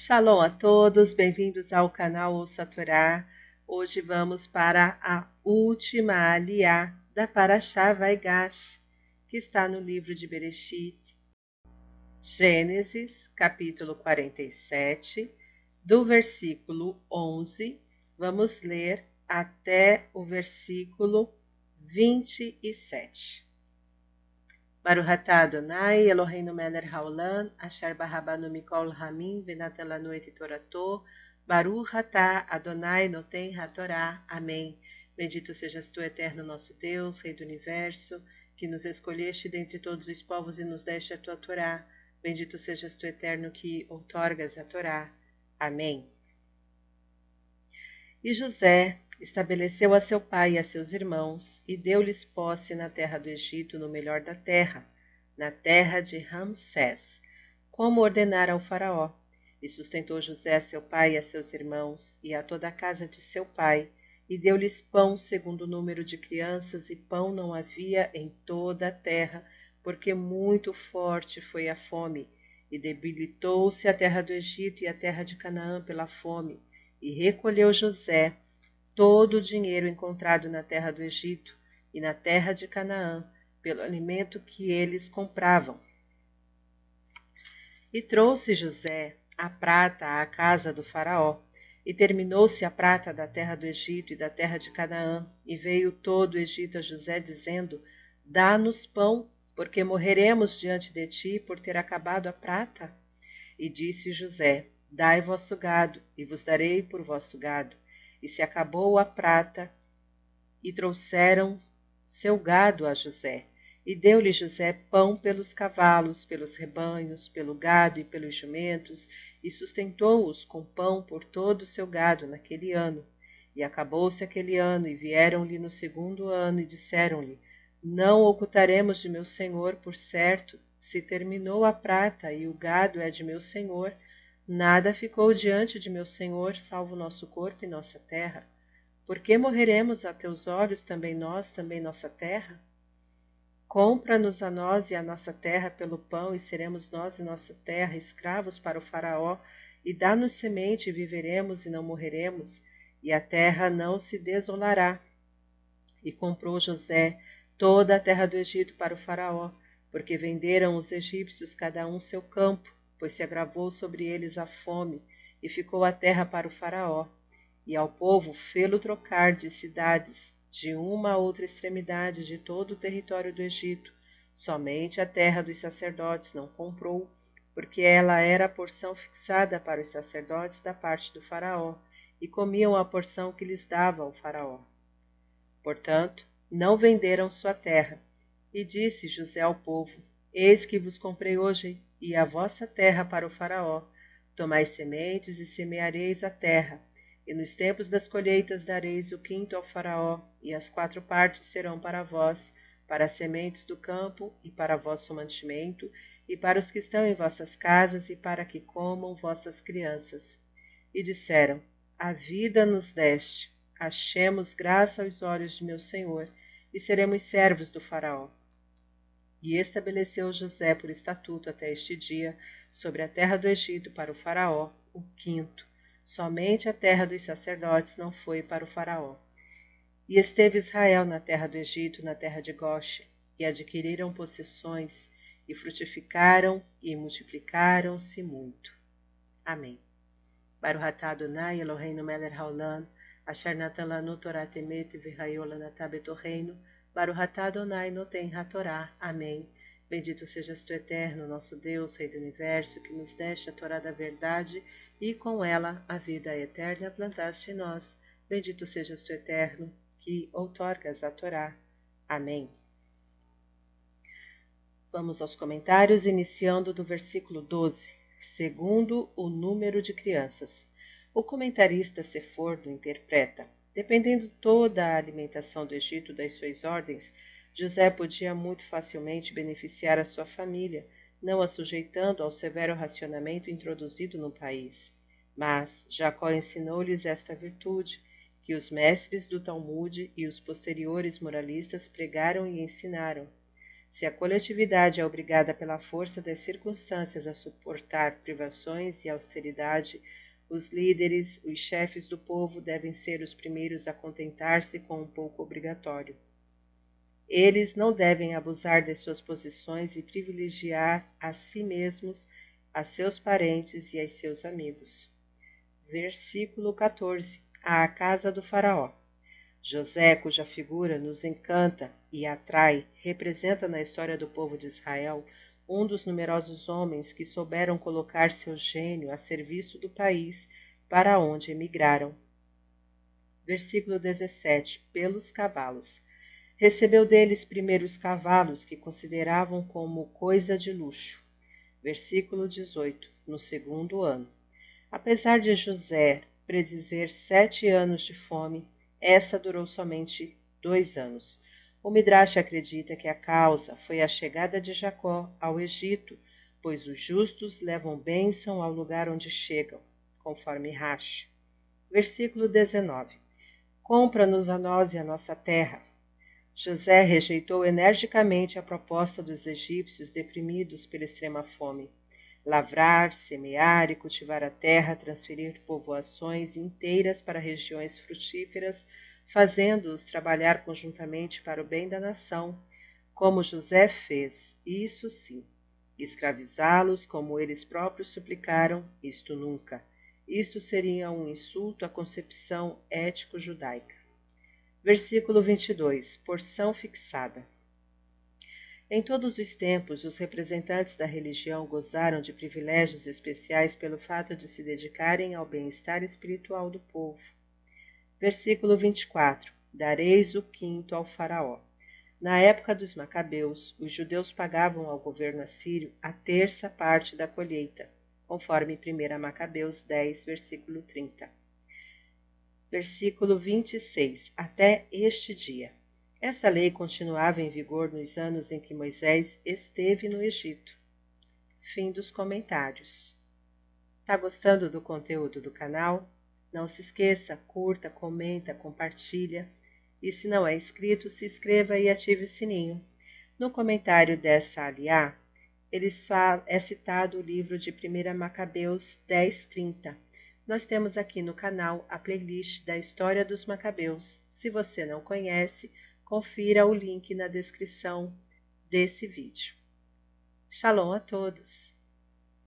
Shalom a todos, bem-vindos ao canal Ouça. Hoje vamos para a última aliá da Parashá Vaigash, que está no livro de Bereshit, Gênesis, capítulo 47, do versículo 11, vamos ler até o versículo 27. Baruch atah Adonai, Eloheinu melech haolam, asher barabanu mikol hamim, venatelanu et torato, Baruch atah Adonai noten hatorá. Amém. Bendito sejas tu, eterno nosso Deus, Rei do Universo, que nos escolheste dentre todos os povos e nos deste a tua Torá. Bendito sejas tu, eterno, que outorgas a Torá. Amém. E José estabeleceu a seu pai e a seus irmãos, e deu-lhes posse na terra do Egito, no melhor da terra, na terra de Ramsés, como ordenara ao faraó. E sustentou José seu pai e a seus irmãos, e a toda a casa de seu pai, e deu-lhes pão segundo o número de crianças, e pão não havia em toda a terra, porque muito forte foi a fome, e debilitou-se a terra do Egito e a terra de Canaã pela fome, e recolheu José todo o dinheiro encontrado na terra do Egito e na terra de Canaã, pelo alimento que eles compravam. E trouxe José a prata à casa do Faraó, e terminou-se a prata da terra do Egito e da terra de Canaã, e veio todo o Egito a José, dizendo: Dá-nos pão, porque morreremos diante de ti por ter acabado a prata. E disse José: Dai vosso gado, e vos darei por vosso gado e se acabou a prata, e trouxeram seu gado a José. E deu-lhe José pão pelos cavalos, pelos rebanhos, pelo gado e pelos jumentos, e sustentou-os com pão por todo o seu gado naquele ano. E acabou-se aquele ano, e vieram-lhe no segundo ano, e disseram-lhe: Não ocultaremos de meu senhor, por certo, se terminou a prata, e o gado é de meu senhor, Nada ficou diante de meu Senhor, salvo nosso corpo e nossa terra. Por que morreremos a teus olhos, também nós, também nossa terra? Compra-nos a nós e a nossa terra pelo pão, e seremos nós e nossa terra escravos para o Faraó, e dá-nos semente, e viveremos e não morreremos, e a terra não se desolará. E comprou José toda a terra do Egito para o Faraó, porque venderam os egípcios cada um seu campo pois se agravou sobre eles a fome, e ficou a terra para o Faraó, e ao povo fê-lo trocar de cidades de uma a outra extremidade de todo o território do Egito. Somente a terra dos sacerdotes não comprou, porque ela era a porção fixada para os sacerdotes da parte do Faraó, e comiam a porção que lhes dava o Faraó. Portanto, não venderam sua terra. E disse José ao povo: Eis que vos comprei hoje e a vossa terra para o Faraó. Tomai sementes e semeareis a terra, e nos tempos das colheitas dareis o quinto ao Faraó, e as quatro partes serão para vós, para as sementes do campo, e para vosso mantimento, e para os que estão em vossas casas, e para que comam vossas crianças. E disseram: A vida nos deste, achemos graça aos olhos de meu Senhor, e seremos servos do Faraó. E estabeleceu José por estatuto até este dia sobre a terra do Egito para o Faraó, o quinto. Somente a terra dos sacerdotes não foi para o Faraó. E esteve Israel na terra do Egito, na terra de Goshe, e adquiriram possessões, e frutificaram e multiplicaram-se muito. Amém. Baruch atah Adonai Eloheinu melech haolam, asher natan lanu Torah temet v'hayol lanatah betorreinu, Baruch Adonai Noten HaTorá. Amém. Bendito sejas tu, eterno, nosso Deus, Rei do Universo, que nos deste a Torá da verdade e com ela a vida eterna plantaste em nós. Bendito sejas tu, eterno, que outorgas a Torá. Amém. Vamos aos comentários, iniciando do versículo 12, segundo o número de crianças. O comentarista Sefordo interpreta: Dependendo toda a alimentação do Egito das suas ordens, José podia muito facilmente beneficiar a sua família, não a sujeitando ao severo racionamento introduzido no país. Mas Jacó ensinou-lhes esta virtude, que os mestres do Talmude e os posteriores moralistas pregaram e ensinaram. Se a coletividade é obrigada pela força das circunstâncias a suportar privações e austeridade, os líderes, os chefes do povo devem ser os primeiros a contentar-se com um pouco obrigatório. Eles não devem abusar de suas posições e privilegiar a si mesmos, a seus parentes e a seus amigos. Versículo 14. A casa do Faraó. José, cuja figura nos encanta e atrai, representa na história do povo de Israel um dos numerosos homens que souberam colocar seu gênio a serviço do país para onde emigraram. Versículo 17: Pelos cavalos. Recebeu deles primeiro os cavalos que consideravam como coisa de luxo. Versículo 18: No segundo ano. Apesar de José predizer sete anos de fome, essa durou somente dois anos. O Midrash acredita que a causa foi a chegada de Jacó ao Egito, pois os justos levam bênção ao lugar onde chegam, conforme Rashi. Versículo 19. Compra-nos a nós e a nossa terra. José rejeitou energicamente a proposta dos egípcios deprimidos pela extrema fome. Lavrar, semear e cultivar a terra, transferir povoações inteiras para regiões frutíferas, fazendo-os trabalhar conjuntamente para o bem da nação, como José fez, isso sim. Escravizá-los como eles próprios suplicaram, isto nunca. Isto seria um insulto à concepção ético-judaica. Versículo 22. Porção fixada. Em todos os tempos, os representantes da religião gozaram de privilégios especiais pelo fato de se dedicarem ao bem-estar espiritual do povo. Versículo 24: Dareis o quinto ao Faraó. Na época dos Macabeus, os judeus pagavam ao governo assírio a terça parte da colheita, conforme 1 Macabeus 10, versículo 30. Versículo 26: Até este dia. Essa lei continuava em vigor nos anos em que Moisés esteve no Egito. Fim dos comentários. Tá gostando do conteúdo do canal? Não se esqueça, curta, comenta, compartilha. E se não é inscrito, se inscreva e ative o sininho. No comentário dessa aliá, ele é citado o livro de 1 Macabeus 10:30. Nós temos aqui no canal a playlist da história dos Macabeus. Se você não conhece, confira o link na descrição desse vídeo. Shalom a todos!